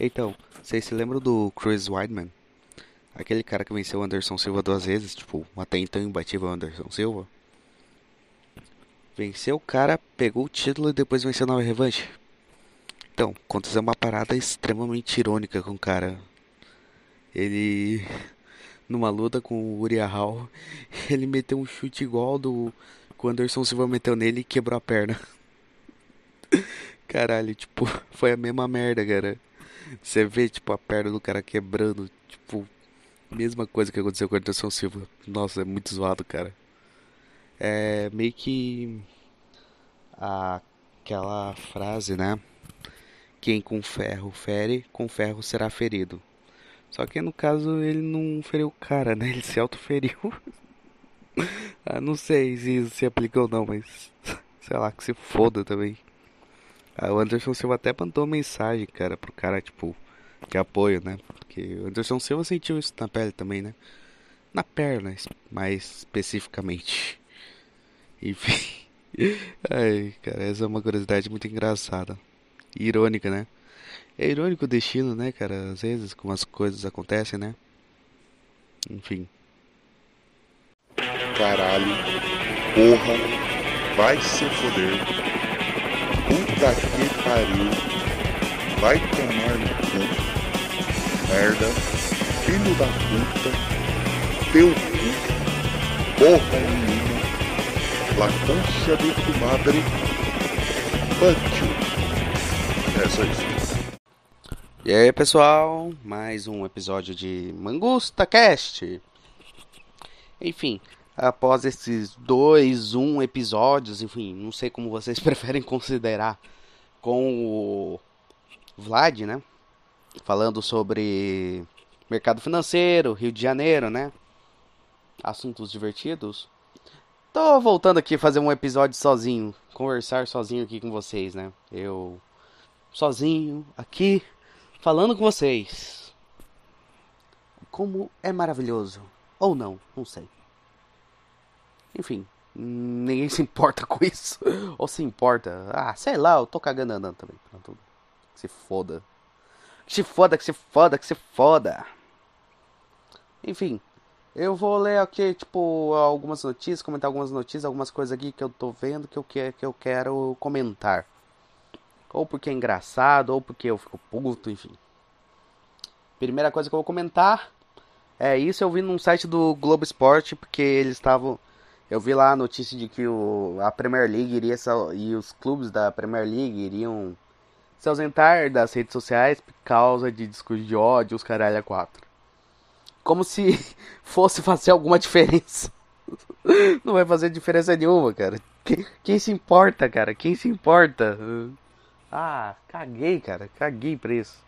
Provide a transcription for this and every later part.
Então, vocês se lembram do Chris Weidman? Aquele cara que venceu o Anderson Silva duas vezes, tipo, até então imbatível Anderson Silva. Venceu o cara, pegou o título e depois venceu na revanche. Então, aconteceu uma parada extremamente irônica com o cara. Ele, numa luta com o Uriah Hall, ele meteu um chute igual do que o Anderson Silva meteu nele e quebrou a perna. Caralho, tipo, foi a mesma merda, cara. Você vê, tipo, a perna do cara quebrando, tipo, mesma coisa que aconteceu com o Anderson Silva. Nossa, é muito zoado, cara. É meio que aquela frase, né? Quem com ferro fere, com ferro será ferido. Só que no caso ele não feriu o cara, né? Ele se autoferiu. ah, não sei se isso se aplica ou não, mas sei lá, que se foda também. Ah, o Anderson Silva até mandou mensagem, cara, pro cara, tipo, de apoio, né? Porque o Anderson Silva sentiu isso na pele também, né? Na perna, mais especificamente. Enfim. Ai, cara, essa é uma curiosidade muito engraçada. Irônica, né? É irônico o destino, né, cara? Às vezes, como as coisas acontecem, né? Enfim. Caralho. Porra. Vai se foder. Puta que pariu. Vai tomar no cu. Merda. Filho da puta. Teu cu. Porra nenhuma. La concha de tu madre. You. É só isso. E aí, pessoal? Mais um episódio de Mangusta Cast. Enfim, após esses dois, um episódios, enfim, não sei como vocês preferem considerar, com o Vlad, né? Falando sobre mercado financeiro, Rio de Janeiro, né? Assuntos divertidos. Tô voltando aqui fazer um episódio sozinho, conversar sozinho aqui com vocês, né? Eu sozinho aqui falando com vocês. Como é maravilhoso. Ou não, não sei. Enfim, ninguém se importa com isso. Ou se importa. Ah, sei lá, eu tô cagando andando também. Pronto. Que se foda. Que se foda, que se foda, que se foda. Enfim, eu vou ler aqui, tipo, algumas notícias, comentar algumas notícias, algumas coisas aqui que eu tô vendo que eu, que, que eu quero comentar. Ou porque é engraçado, ou porque eu fico puto, enfim. Primeira coisa que eu vou comentar é isso. Eu vi num site do Globo Esporte, porque eles estavam. Eu vi lá a notícia de que o, a Premier League iria e os clubes da Premier League iriam se ausentar das redes sociais por causa de discurso de ódio, os caralho a quatro. Como se fosse fazer alguma diferença. Não vai fazer diferença nenhuma, cara. Quem, quem se importa, cara? Quem se importa? Ah, caguei, cara. Caguei pra isso.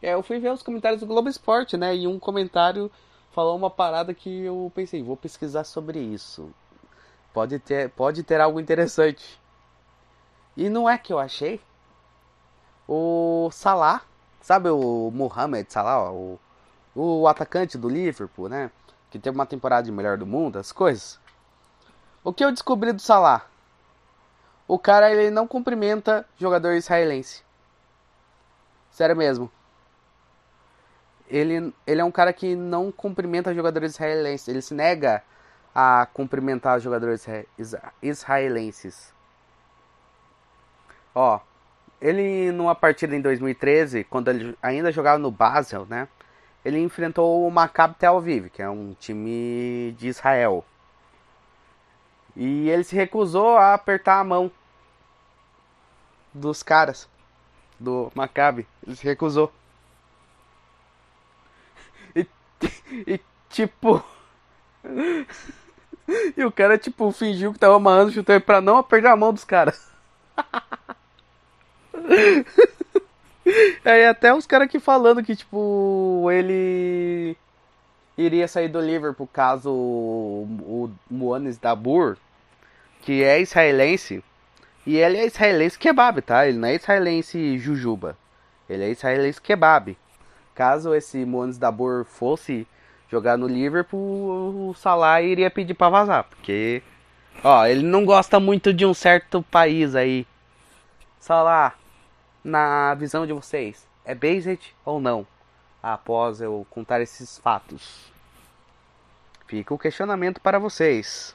É, eu fui ver os comentários do Globo Esporte, né? E um comentário falou uma parada que eu pensei, vou pesquisar sobre isso. Pode ter, pode ter algo interessante. E não é que eu achei. O Salah, sabe o Mohamed Salah, o, o atacante do Liverpool, né? Que teve uma temporada de melhor do mundo, as coisas. O que eu descobri do Salah? o cara ele não cumprimenta jogador israelense. Sério mesmo. Ele, ele é um cara que não cumprimenta jogadores israelenses. Ele se nega a cumprimentar jogadores israelenses. Ó, ele numa partida em 2013, quando ele ainda jogava no Basel, né? Ele enfrentou o Maccabi Tel Aviv, que é um time de Israel. E ele se recusou a apertar a mão dos caras do Maccabi. Ele se recusou. E, e tipo. e o cara, tipo, fingiu que tava amarrando o chuteiro pra não apertar a mão dos caras. Aí até os caras aqui falando que, tipo, ele iria sair do Liverpool caso o Moanes Dabur, que é israelense, e ele é israelense kebab, tá? Ele não é israelense jujuba. Ele é israelense kebab. Caso esse Moanes Dabur fosse jogar no Liverpool, o Salah iria pedir para vazar, porque ó, ele não gosta muito de um certo país aí. Salah, na visão de vocês, é based ou não? Após eu contar esses fatos. Fica o questionamento para vocês.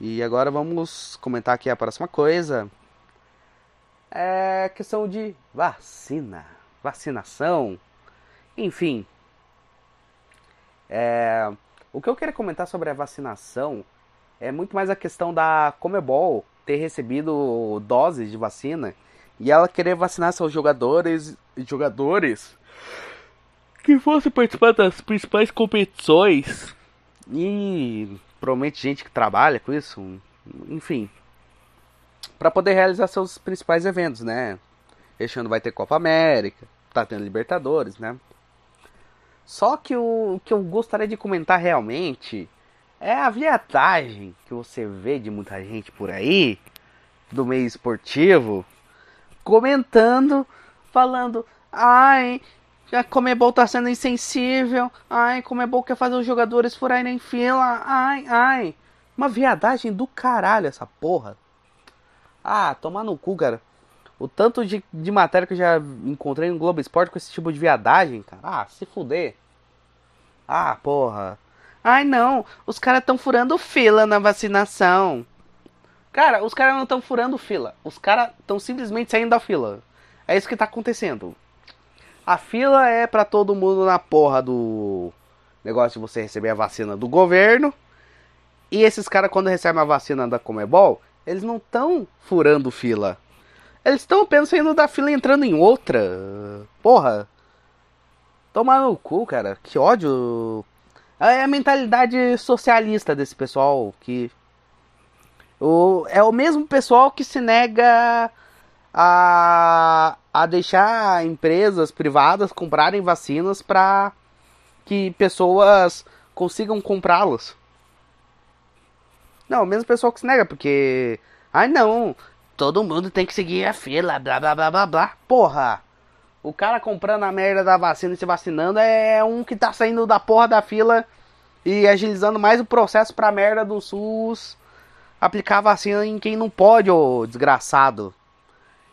E agora vamos comentar aqui a próxima coisa. É questão de vacina, vacinação, enfim. É, o que eu queria comentar sobre a vacinação é muito mais a questão da Comebol ter recebido doses de vacina e ela querer vacinar seus jogadores jogadores que fossem participar das principais competições e provavelmente gente que trabalha com isso, enfim, para poder realizar seus principais eventos, né? Este ano vai ter Copa América, tá tendo Libertadores, né? Só que o, que eu gostaria de comentar realmente é a viadagem que você vê de muita gente por aí, do meio esportivo, comentando, falando, ai, a Comebol tá sendo insensível, ai, Comebol quer fazer os jogadores furarem em fila, ai, ai. Uma viadagem do caralho essa porra. Ah, tomar no cu, cara. O tanto de, de matéria que eu já encontrei no Globo Esporte com esse tipo de viadagem, cara. Ah, se fuder. Ah, porra. Ai não, os caras estão furando fila na vacinação. Cara, os caras não estão furando fila. Os caras estão simplesmente saindo da fila. É isso que tá acontecendo. A fila é para todo mundo na porra do negócio de você receber a vacina do governo. E esses caras, quando recebem a vacina da Comebol, eles não estão furando fila. Eles estão apenas saindo da fila entrando em outra. Porra. Tomar no cu, cara. Que ódio. É a mentalidade socialista desse pessoal que. O, é o mesmo pessoal que se nega a, a deixar empresas privadas comprarem vacinas para que pessoas consigam comprá-las. Não, o mesmo pessoal que se nega, porque. Ai não, todo mundo tem que seguir a fila, blá blá blá blá blá. Porra! O cara comprando a merda da vacina e se vacinando é um que tá saindo da porra da fila e agilizando mais o processo pra merda do SUS aplicar vacina em quem não pode, ô desgraçado.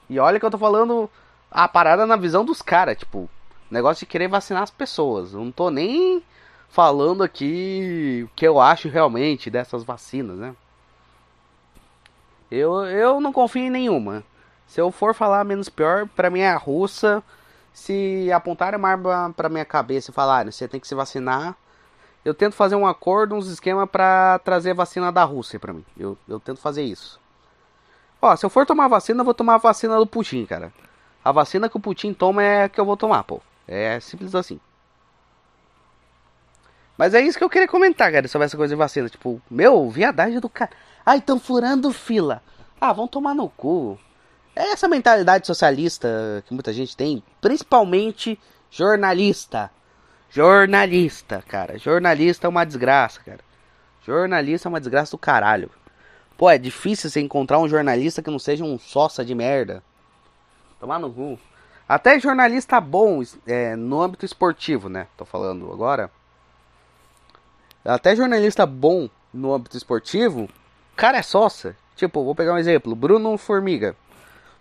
E olha que eu tô falando a parada na visão dos caras, tipo, negócio de querer vacinar as pessoas. Eu não tô nem falando aqui o que eu acho realmente dessas vacinas, né? Eu, eu não confio em nenhuma. Se eu for falar menos pior, pra mim é a russa. Se apontarem uma arma pra minha cabeça e falarem, você tem que se vacinar, eu tento fazer um acordo, uns esquemas para trazer a vacina da Rússia para mim. Eu, eu tento fazer isso. Ó, se eu for tomar vacina, eu vou tomar a vacina do Putin, cara. A vacina que o Putin toma é a que eu vou tomar, pô. É simples assim. Mas é isso que eu queria comentar, cara, sobre essa coisa de vacina. Tipo, meu, viadagem do cara. Ai, tão furando fila. Ah, vão tomar no cu. É essa mentalidade socialista que muita gente tem, principalmente jornalista. Jornalista, cara. Jornalista é uma desgraça, cara. Jornalista é uma desgraça do caralho. Pô, é difícil você encontrar um jornalista que não seja um sócia de merda. Tomar no cu. Até jornalista bom é, no âmbito esportivo, né? Tô falando agora. Até jornalista bom no âmbito esportivo, cara é sócia. Tipo, vou pegar um exemplo, Bruno Formiga.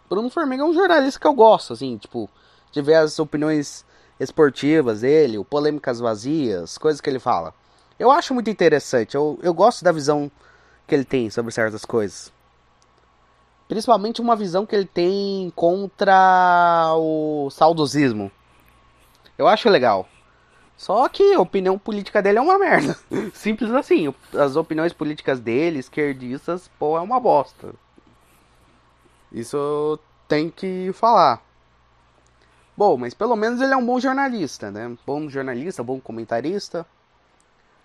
Bruno Formiga é um jornalista que eu gosto, assim, tipo, de ver as opiniões esportivas dele, polêmicas vazias, coisas que ele fala. Eu acho muito interessante, eu, eu gosto da visão que ele tem sobre certas coisas. Principalmente uma visão que ele tem contra o saudosismo. Eu acho legal. Só que a opinião política dele é uma merda. Simples assim. As opiniões políticas dele, esquerdistas, pô, é uma bosta. Isso tem que falar. Bom, mas pelo menos ele é um bom jornalista, né? Bom jornalista, bom comentarista.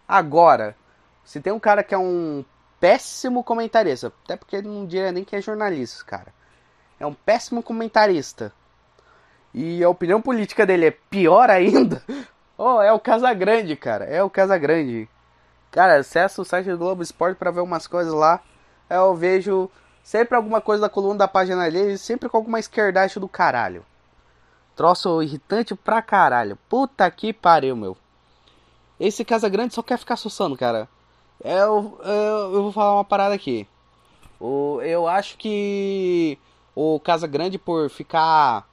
Agora, se tem um cara que é um péssimo comentarista, até porque ele não diria nem que é jornalista, cara. É um péssimo comentarista. E a opinião política dele é pior ainda. Oh, é o Casagrande, cara. É o Casagrande. Cara, acessa o site do Globo Esporte para ver umas coisas lá. Eu vejo sempre alguma coisa da coluna da página dele, sempre com alguma esquerdache do caralho. Troço irritante pra caralho. Puta que pariu, meu. Esse Casagrande só quer ficar sussando, cara. Eu, eu, eu vou falar uma parada aqui. O, eu acho que o Casagrande, por ficar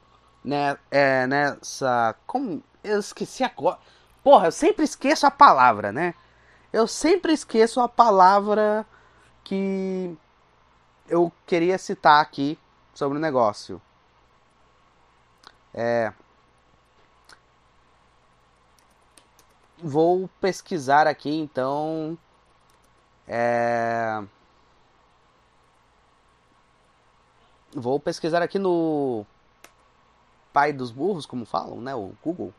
né, é, nessa. Como. Eu esqueci agora. Porra, eu sempre esqueço a palavra, né? Eu sempre esqueço a palavra que eu queria citar aqui sobre o negócio. É. Vou pesquisar aqui então. É. Vou pesquisar aqui no pai dos burros, como falam, né? O Google.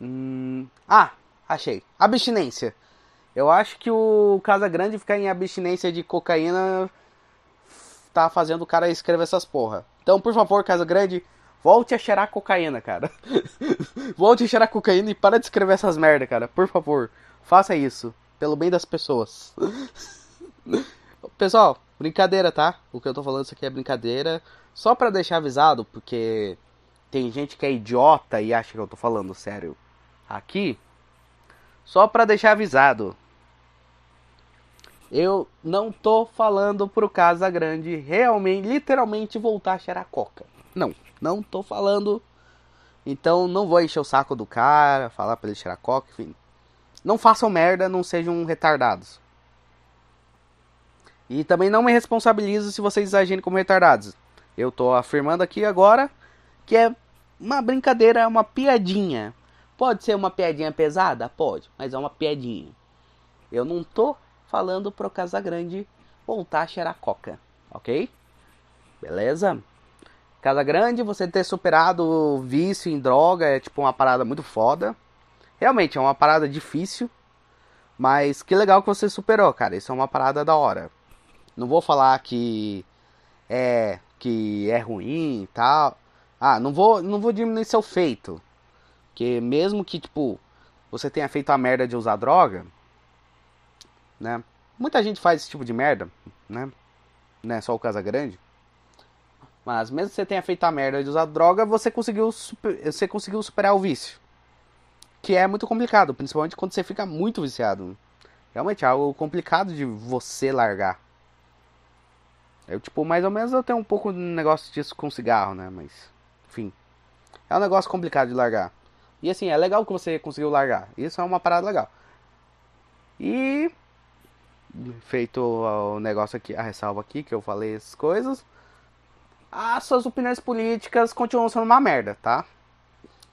Hum... Ah, achei. Abstinência. Eu acho que o Casa Grande ficar em abstinência de cocaína tá fazendo o cara escrever essas porra. Então, por favor, Casa Grande, volte a cheirar cocaína, cara. volte a cheirar cocaína e para de escrever essas merda, cara. Por favor, faça isso. Pelo bem das pessoas. Pessoal, brincadeira, tá? O que eu tô falando isso aqui é brincadeira. Só pra deixar avisado, porque tem gente que é idiota e acha que eu tô falando sério aqui. Só pra deixar avisado. Eu não tô falando pro Casa Grande realmente, literalmente voltar a cheirar coca. Não, não tô falando. Então não vou encher o saco do cara, falar pra ele cheirar coca, enfim. Não façam merda, não sejam retardados. E também não me responsabilizo se vocês agirem como retardados. Eu tô afirmando aqui agora que é uma brincadeira, uma piadinha. Pode ser uma piadinha pesada? Pode, mas é uma piadinha. Eu não tô falando pro Casagrande voltar a cheirar coca, ok? Beleza? Casagrande, você ter superado o vício em droga é tipo uma parada muito foda. Realmente é uma parada difícil, mas que legal que você superou, cara. Isso é uma parada da hora. Não vou falar que é que é ruim e tal. Ah, não vou não vou diminuir seu feito. Que mesmo que tipo você tenha feito a merda de usar droga, né? Muita gente faz esse tipo de merda, né? Não é só o Casa Grande. Mas mesmo que você tenha feito a merda de usar droga, você conseguiu, super, você conseguiu superar o vício. Que é muito complicado, principalmente quando você fica muito viciado. Realmente é algo complicado de você largar. Eu, tipo, mais ou menos eu tenho um pouco de negócio disso com cigarro, né? Mas, enfim. É um negócio complicado de largar. E assim, é legal que você conseguiu largar. Isso é uma parada legal. E feito o negócio aqui, a ressalva aqui, que eu falei essas coisas, as suas opiniões políticas continuam sendo uma merda, tá?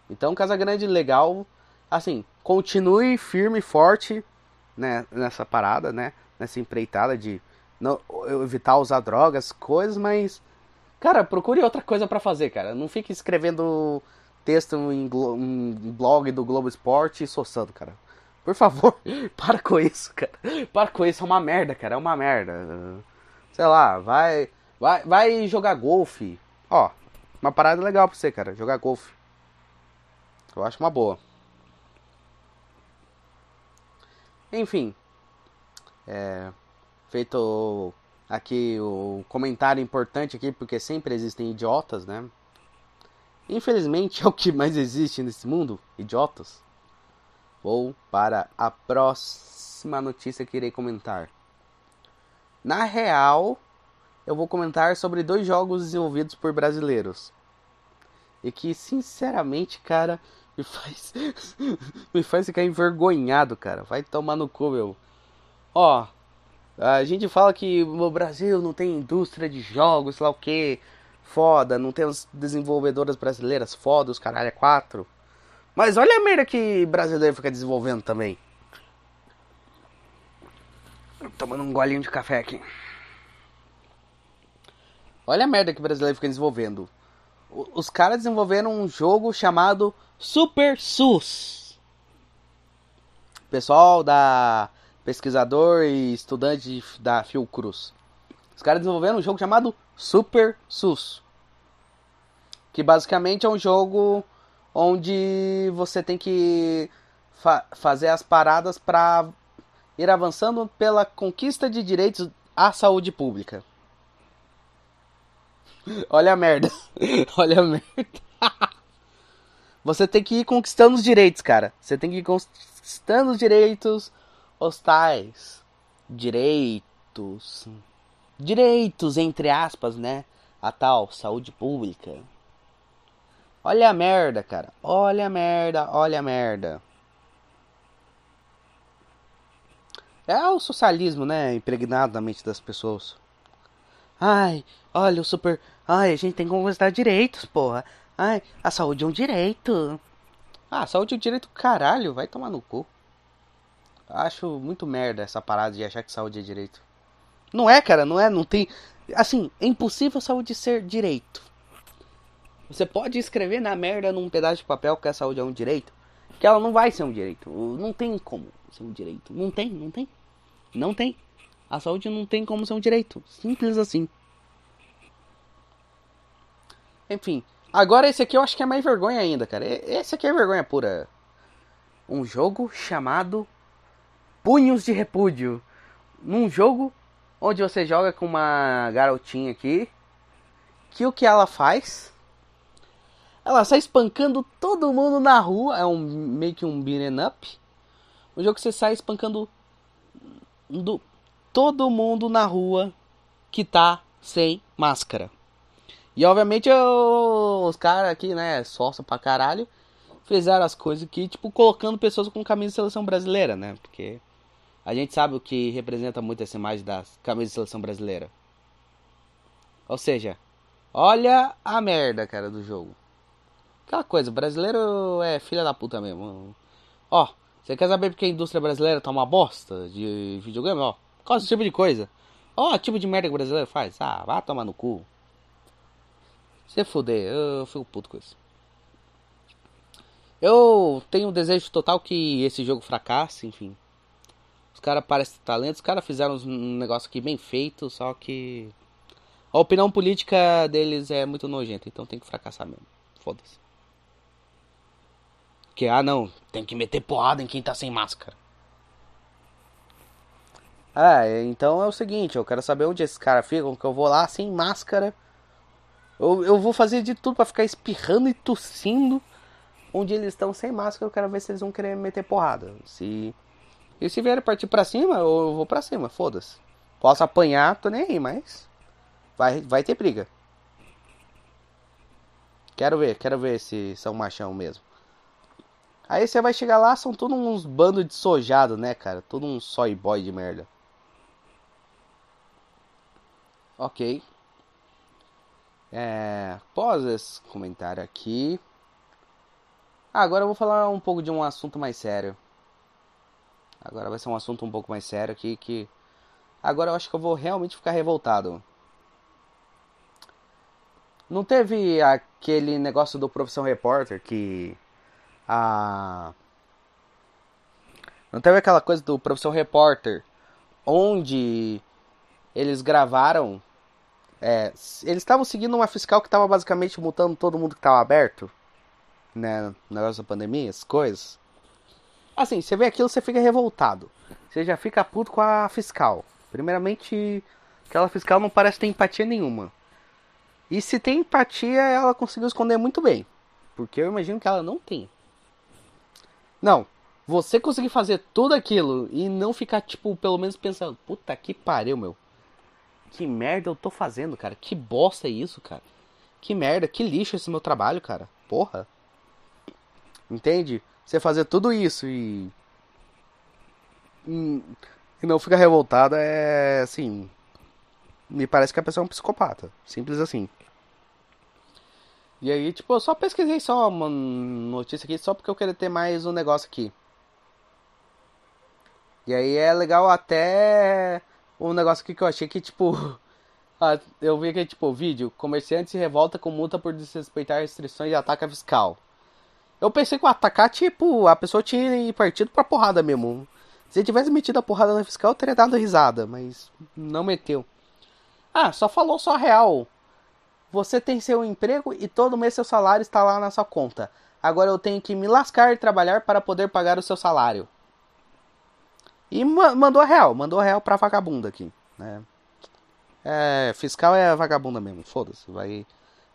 Então, Casa Grande legal, assim, continue firme e forte né, nessa parada, né? Nessa empreitada de não, evitar usar drogas, coisas, mas cara, procure outra coisa para fazer, cara. Não fique escrevendo texto em, em blog do Globo Esporte e soçando, cara. Por favor, para com isso, cara. Para com isso, é uma merda, cara. É uma merda. Sei lá, vai. Vai, vai jogar golfe. Ó, uma parada legal pra você, cara. Jogar golfe. Eu acho uma boa. Enfim. É, feito aqui o comentário importante aqui, porque sempre existem idiotas, né? Infelizmente é o que mais existe nesse mundo, idiotas. Vou para a próxima notícia que irei comentar. Na real, eu vou comentar sobre dois jogos desenvolvidos por brasileiros. E que, sinceramente, cara, me faz. me faz ficar envergonhado, cara. Vai tomar no cu, meu. Ó, a gente fala que o Brasil não tem indústria de jogos, sei lá o que. Foda, não temos desenvolvedoras brasileiras foda, os caralho é quatro. Mas olha a merda que brasileiro fica desenvolvendo também. Tomando um golinho de café aqui. Olha a merda que brasileiro fica desenvolvendo. Os caras desenvolveram um jogo chamado Super SUS. Pessoal da pesquisador e estudante da Fiocruz. Os caras desenvolveram um jogo chamado Super SUS. Que basicamente é um jogo onde você tem que fa fazer as paradas para ir avançando pela conquista de direitos à saúde pública. Olha a merda. Olha a merda. Você tem que ir conquistando os direitos, cara. Você tem que ir conquistando os direitos hostais. Direitos. Direitos, entre aspas, né? A tal saúde pública. Olha a merda, cara. Olha a merda, olha a merda. É o socialismo, né? Impregnado na mente das pessoas. Ai, olha o super. Ai, a gente tem que conquistar direitos, porra. Ai, a saúde é um direito. Ah, saúde é um direito caralho, vai tomar no cu. Acho muito merda essa parada de achar que saúde é direito. Não é, cara, não é, não tem. Assim, é impossível saúde ser direito. Você pode escrever na merda num pedaço de papel que a saúde é um direito, que ela não vai ser um direito. Não tem como ser um direito. Não tem, não tem. Não tem. A saúde não tem como ser um direito. Simples assim. Enfim, agora esse aqui eu acho que é mais vergonha ainda, cara. Esse aqui é vergonha pura. Um jogo chamado Punhos de Repúdio. Num jogo onde você joga com uma garotinha aqui, que o que ela faz? Ela sai espancando todo mundo na rua, é um meio que um beat'em up. Um jogo que você sai espancando do, todo mundo na rua que tá sem máscara. E obviamente eu, os caras aqui, né, sócio pra caralho, fizeram as coisas aqui, tipo, colocando pessoas com camisa de seleção brasileira, né? Porque a gente sabe o que representa muito essa imagem da camisa de seleção brasileira. Ou seja, olha a merda, cara, do jogo. Aquela coisa, brasileiro é filha da puta mesmo. Ó, você quer saber porque a indústria brasileira tá uma bosta de videogame? Ó, qual é esse tipo de coisa? Ó, tipo de merda que o brasileiro faz. Ah, vá tomar no cu. Se fuder, eu fico puto com isso. Eu tenho um desejo total que esse jogo fracasse, enfim. Caras parecem talentos, os caras fizeram um negócio aqui bem feito, só que a opinião política deles é muito nojenta, então tem que fracassar mesmo. Foda-se. Que, ah não, tem que meter porrada em quem tá sem máscara. Ah, então é o seguinte, eu quero saber onde esses caras ficam, que eu vou lá sem máscara. Eu, eu vou fazer de tudo para ficar espirrando e tossindo onde eles estão sem máscara. Eu quero ver se eles vão querer meter porrada. Se e se vierem partir pra cima, eu vou pra cima, foda-se. Posso apanhar, tô nem aí, mas vai, vai ter briga. Quero ver, quero ver se são machão mesmo. Aí você vai chegar lá, são todos uns bandos de sojado, né, cara? Todo um soy boy de merda. Ok. É, após esse comentário aqui. agora eu vou falar um pouco de um assunto mais sério. Agora vai ser um assunto um pouco mais sério aqui que. Agora eu acho que eu vou realmente ficar revoltado. Não teve aquele negócio do Profissão Repórter que a não teve aquela coisa do professor repórter onde eles gravaram é, eles estavam seguindo uma fiscal que estava basicamente multando todo mundo que estava aberto né negócio da pandemia as coisas assim você vê aquilo você fica revoltado você já fica puto com a fiscal primeiramente aquela fiscal não parece ter empatia nenhuma e se tem empatia ela conseguiu esconder muito bem porque eu imagino que ela não tem não, você conseguir fazer tudo aquilo e não ficar, tipo, pelo menos pensando, puta que pariu, meu. Que merda eu tô fazendo, cara. Que bosta é isso, cara. Que merda, que lixo esse meu trabalho, cara. Porra. Entende? Você fazer tudo isso e. E não ficar revoltada é assim. Me parece que a pessoa é um psicopata. Simples assim. E aí, tipo, eu só pesquisei só uma notícia aqui só porque eu queria ter mais um negócio aqui. E aí é legal até um negócio aqui que eu achei que, tipo. eu vi aqui, tipo, vídeo. Comerciante se revolta com multa por desrespeitar restrições de ataque fiscal. Eu pensei que o atacar, tipo, a pessoa tinha partido pra porrada mesmo. Se ele tivesse metido a porrada na fiscal, eu teria dado risada, mas não meteu. Ah, só falou só real. Você tem seu emprego e todo mês seu salário está lá na sua conta. Agora eu tenho que me lascar e trabalhar para poder pagar o seu salário. E mandou a real, mandou a real pra vagabunda aqui. Né? É, fiscal é vagabunda mesmo, foda-se. Vai,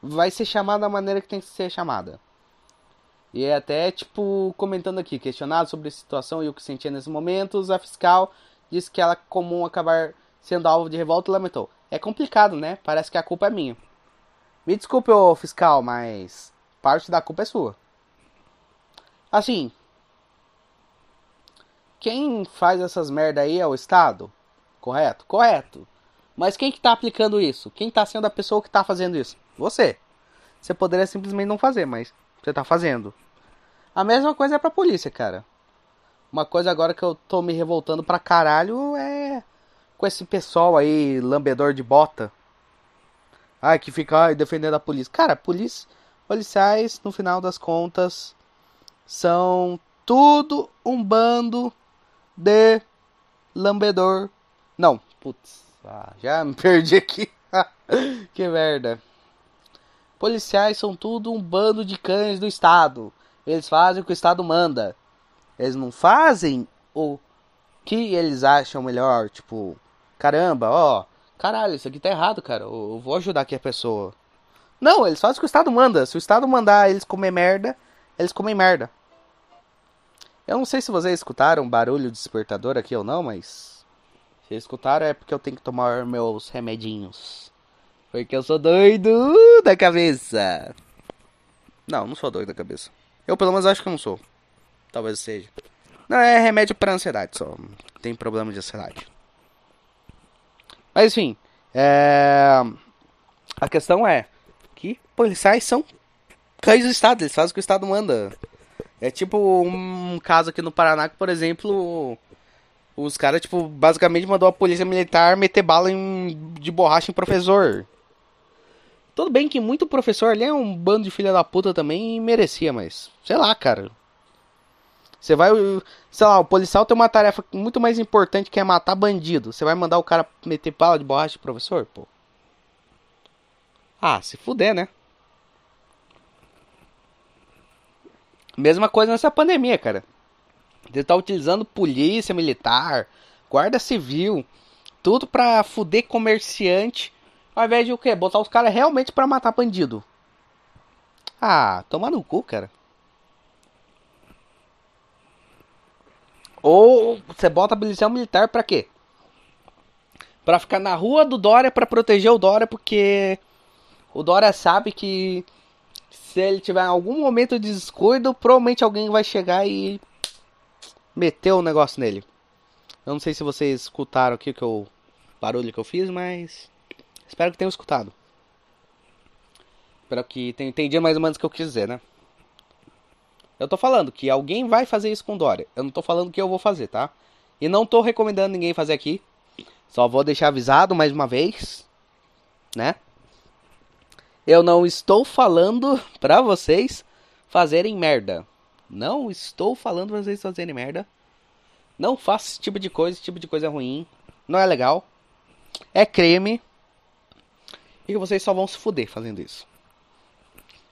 vai ser chamada da maneira que tem que ser chamada. E é até, tipo, comentando aqui, questionado sobre a situação e o que sentia nesses momentos, a fiscal disse que ela comum acabar sendo alvo de revolta e lamentou. É complicado, né? Parece que a culpa é minha. Me desculpe, ô fiscal, mas parte da culpa é sua. Assim, quem faz essas merda aí é o Estado? Correto? Correto. Mas quem que tá aplicando isso? Quem tá sendo a pessoa que tá fazendo isso? Você. Você poderia simplesmente não fazer, mas você tá fazendo. A mesma coisa é pra polícia, cara. Uma coisa agora que eu tô me revoltando pra caralho é com esse pessoal aí, lambedor de bota. Ai, que fica ai, defendendo a polícia. Cara, polícia, policiais, no final das contas, são tudo um bando de lambedor. Não, putz, ah, já me perdi aqui. que merda. Policiais são tudo um bando de cães do Estado. Eles fazem o que o Estado manda. Eles não fazem o que eles acham melhor. Tipo, caramba, ó, caralho, isso aqui tá errado, cara. Eu vou ajudar aqui a pessoa. Não, eles fazem o que o Estado manda. Se o Estado mandar eles comer merda, eles comem merda. Eu não sei se vocês escutaram barulho de despertador aqui ou não, mas. Se escutaram é porque eu tenho que tomar meus remedinhos. Porque eu sou doido da cabeça. Não, não sou doido da cabeça. Eu pelo menos acho que não sou. Talvez seja. Não, é remédio para ansiedade só. Tem problema de ansiedade. Mas enfim. É... A questão é que policiais são cães do Estado. Eles fazem o que o Estado manda. É tipo um caso aqui no Paraná que, por exemplo, os caras, tipo, basicamente mandou a polícia militar meter bala em, de borracha em professor. Tudo bem que muito professor ali é um bando de filha da puta também e merecia, mas sei lá, cara. Você vai, sei lá, o policial tem uma tarefa muito mais importante que é matar bandido. Você vai mandar o cara meter bala de borracha de professor, pô? Ah, se fuder, né? Mesma coisa nessa pandemia, cara. Você tá utilizando polícia militar, guarda civil, tudo pra fuder comerciante, ao invés de o quê? Botar os caras realmente pra matar bandido. Ah, toma no cu, cara. Ou você bota policial militar pra quê? Pra ficar na rua do Dória pra proteger o Dória, porque o Dória sabe que se ele tiver algum momento de descuido, provavelmente alguém vai chegar e meter o um negócio nele. Eu não sei se vocês escutaram aqui que o barulho que eu fiz, mas espero que tenham escutado. Espero que tenham entendido mais ou menos o que eu quis dizer, né? Eu tô falando que alguém vai fazer isso com Dória. Eu não tô falando que eu vou fazer, tá? E não tô recomendando ninguém fazer aqui. Só vou deixar avisado mais uma vez, né? Eu não estou falando pra vocês fazerem merda. Não estou falando pra vocês fazerem merda. Não faça esse tipo de coisa, esse tipo de coisa ruim. Não é legal. É creme. E vocês só vão se fuder fazendo isso.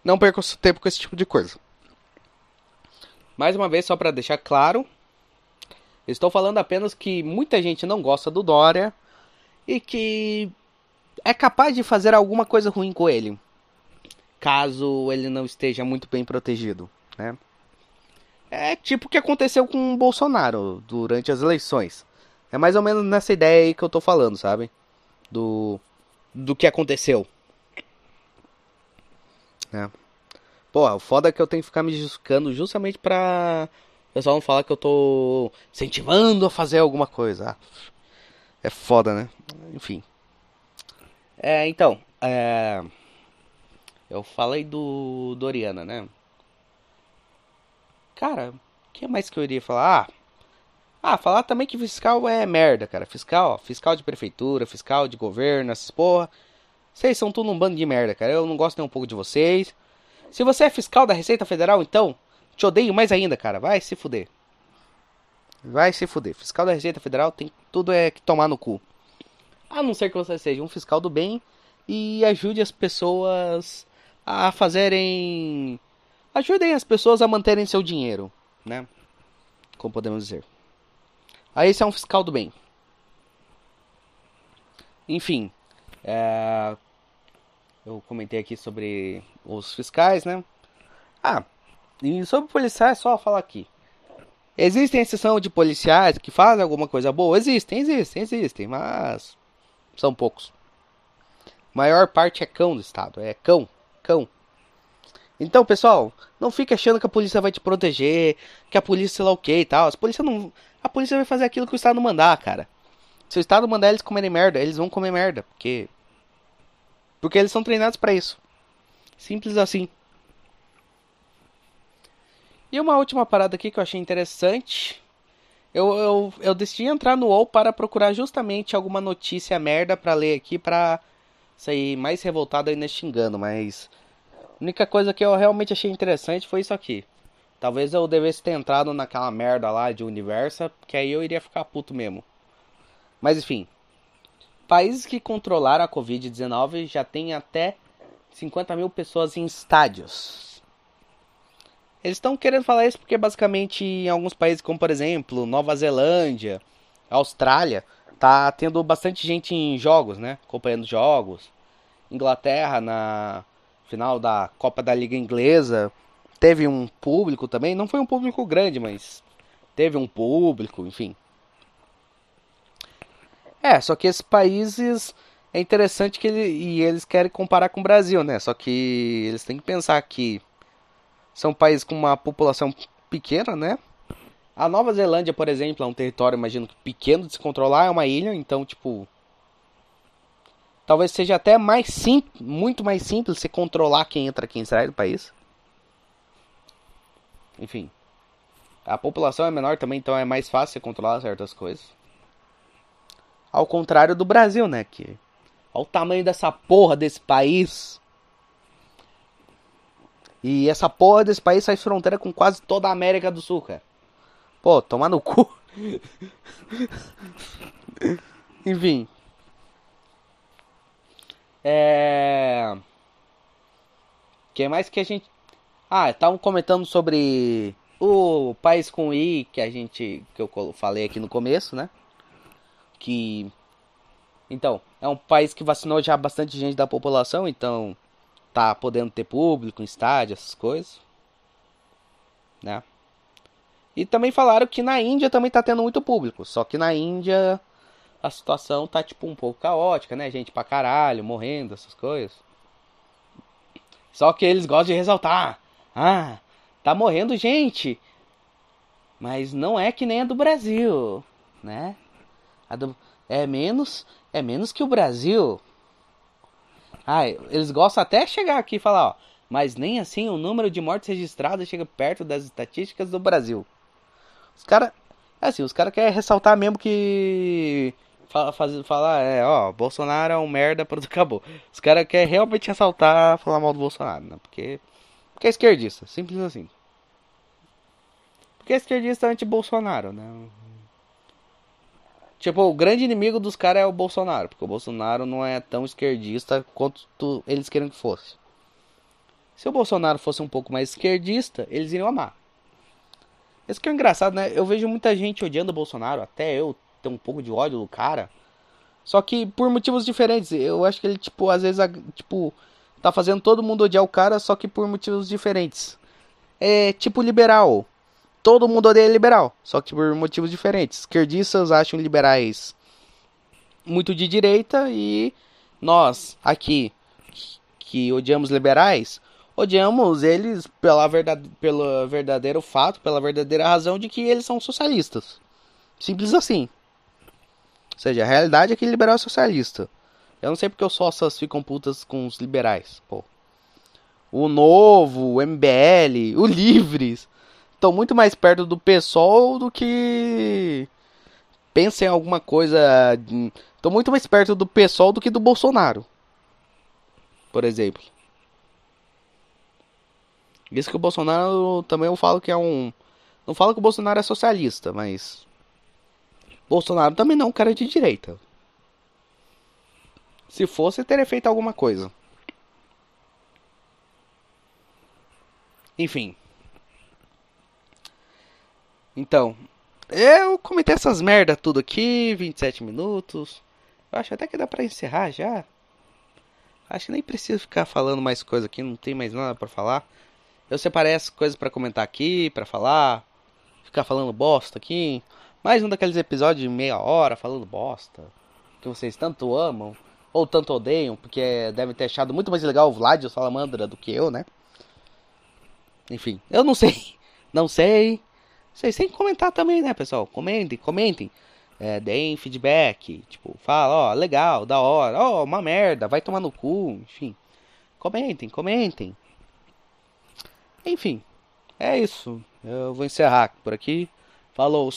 Não perca seu tempo com esse tipo de coisa. Mais uma vez, só para deixar claro, estou falando apenas que muita gente não gosta do Dória e que é capaz de fazer alguma coisa ruim com ele caso ele não esteja muito bem protegido, né? É tipo o que aconteceu com o Bolsonaro durante as eleições. É mais ou menos nessa ideia aí que eu tô falando, sabe? Do do que aconteceu. É. Pô, o foda é que eu tenho que ficar me justificando justamente pra o pessoal não falar que eu tô incentivando a fazer alguma coisa. Ah, é foda, né? Enfim. É, então, é... Eu falei do Doriana, né? Cara, o que mais que eu iria falar? Ah, ah, falar também que fiscal é merda, cara. Fiscal, ó, fiscal de prefeitura, fiscal de governo, essas porra. Vocês são tudo um bando de merda, cara. Eu não gosto nem um pouco de vocês. Se você é fiscal da Receita Federal, então, te odeio mais ainda, cara. Vai se fuder. Vai se fuder. Fiscal da Receita Federal tem tudo é que tomar no cu. A não ser que você seja um fiscal do bem e ajude as pessoas a fazerem. ajudem as pessoas a manterem seu dinheiro, né? Como podemos dizer. Aí esse é um fiscal do bem. Enfim, é... eu comentei aqui sobre os fiscais, né? Ah, e sobre policiais, só falar aqui. Existem exceção de policiais que fazem alguma coisa boa? Existem, existem, existem, mas são poucos. A maior parte é cão do Estado, é cão cão. Então, pessoal, não fique achando que a polícia vai te proteger, que a polícia sei lá o que e tal. A polícia não. A polícia vai fazer aquilo que o Estado mandar, cara. Se o Estado mandar eles comerem merda, eles vão comer merda. Porque. Porque eles são treinados para isso. Simples assim. E uma última parada aqui que eu achei interessante. Eu, eu, eu decidi entrar no UOL para procurar justamente alguma notícia merda para ler aqui para sair mais revoltado ainda xingando, mas a única coisa que eu realmente achei interessante foi isso aqui. Talvez eu devesse ter entrado naquela merda lá de Universa, que aí eu iria ficar puto mesmo. Mas enfim. Países que controlaram a Covid-19 já tem até 50 mil pessoas em estádios. Eles estão querendo falar isso porque basicamente em alguns países, como por exemplo Nova Zelândia, Austrália, tá tendo bastante gente em jogos, né? Acompanhando jogos. Inglaterra na final da Copa da Liga Inglesa teve um público também, não foi um público grande, mas teve um público, enfim. É, só que esses países é interessante que ele, e eles querem comparar com o Brasil, né? Só que eles têm que pensar que são países com uma população pequena, né? A Nova Zelândia, por exemplo, é um território, imagino, pequeno de se controlar, é uma ilha, então, tipo, talvez seja até mais simples, muito mais simples se controlar quem entra, quem sai do país. Enfim, a população é menor também, então é mais fácil controlar certas coisas. Ao contrário do Brasil, né? Que olha o tamanho dessa porra desse país. E essa porra desse país faz fronteira com quase toda a América do Sul, cara. Pô, tomar no cu. Enfim. É. que mais que a gente. Ah, estavam comentando sobre o país com I que a gente. que eu falei aqui no começo, né? que então é um país que vacinou já bastante gente da população, então tá podendo ter público estádio, essas coisas, né? E também falaram que na Índia também tá tendo muito público, só que na Índia a situação tá tipo um pouco caótica, né? Gente pra caralho, morrendo, essas coisas. Só que eles gostam de ressaltar: "Ah, tá morrendo gente, mas não é que nem a do Brasil, né?" Do, é menos, é menos que o Brasil. Ah, eles gostam até chegar aqui e falar, ó, mas nem assim o número de mortes registradas chega perto das estatísticas do Brasil. Os caras, é assim, os caras querem ressaltar mesmo que fala, falar, é, ó, Bolsonaro é um merda, pronto, acabou. Os caras querem realmente ressaltar, falar mal do Bolsonaro, né? Porque, porque é esquerdista, simples assim. Porque é esquerdista anti-Bolsonaro, né? Tipo, o grande inimigo dos caras é o Bolsonaro, porque o Bolsonaro não é tão esquerdista quanto tu, eles queriam que fosse. Se o Bolsonaro fosse um pouco mais esquerdista, eles iriam amar. Isso que é engraçado, né? Eu vejo muita gente odiando o Bolsonaro, até eu tenho um pouco de ódio do cara. Só que por motivos diferentes. Eu acho que ele, tipo, às vezes, tipo, tá fazendo todo mundo odiar o cara, só que por motivos diferentes. É tipo liberal todo mundo odeia liberal, só que por motivos diferentes. Esquerdistas acham liberais muito de direita e nós aqui que odiamos liberais, odiamos eles pela verdade, pelo verdadeiro fato, pela verdadeira razão de que eles são socialistas. Simples assim. Ou seja, a realidade é que liberal é socialista. Eu não sei porque os sócios ficam putas com os liberais, pô. O Novo, o MBL, o Livres estão muito mais perto do PSOL do que pensem em alguma coisa. Estão muito mais perto do PSOL do que do Bolsonaro. Por exemplo. Isso que o Bolsonaro também eu falo que é um. Não falo que o Bolsonaro é socialista, mas. Bolsonaro também não é um cara de direita. Se fosse, teria feito alguma coisa. Enfim. Então, eu comentei essas merda tudo aqui, 27 minutos. Eu acho até que dá pra encerrar já. Acho que nem preciso ficar falando mais coisa aqui, não tem mais nada para falar. Eu separei as coisas para comentar aqui, para falar, ficar falando bosta aqui. Mais um daqueles episódios de meia hora falando bosta, que vocês tanto amam ou tanto odeiam, porque devem ter achado muito mais legal o Vlad o Salamandra do que eu, né? Enfim, eu não sei. Não sei. Vocês têm que comentar também, né, pessoal? Comentem, comentem. É, deem feedback. Tipo, fala, ó, legal, da hora. Ó, uma merda, vai tomar no cu. Enfim. Comentem, comentem. Enfim, é isso. Eu vou encerrar por aqui. Falou!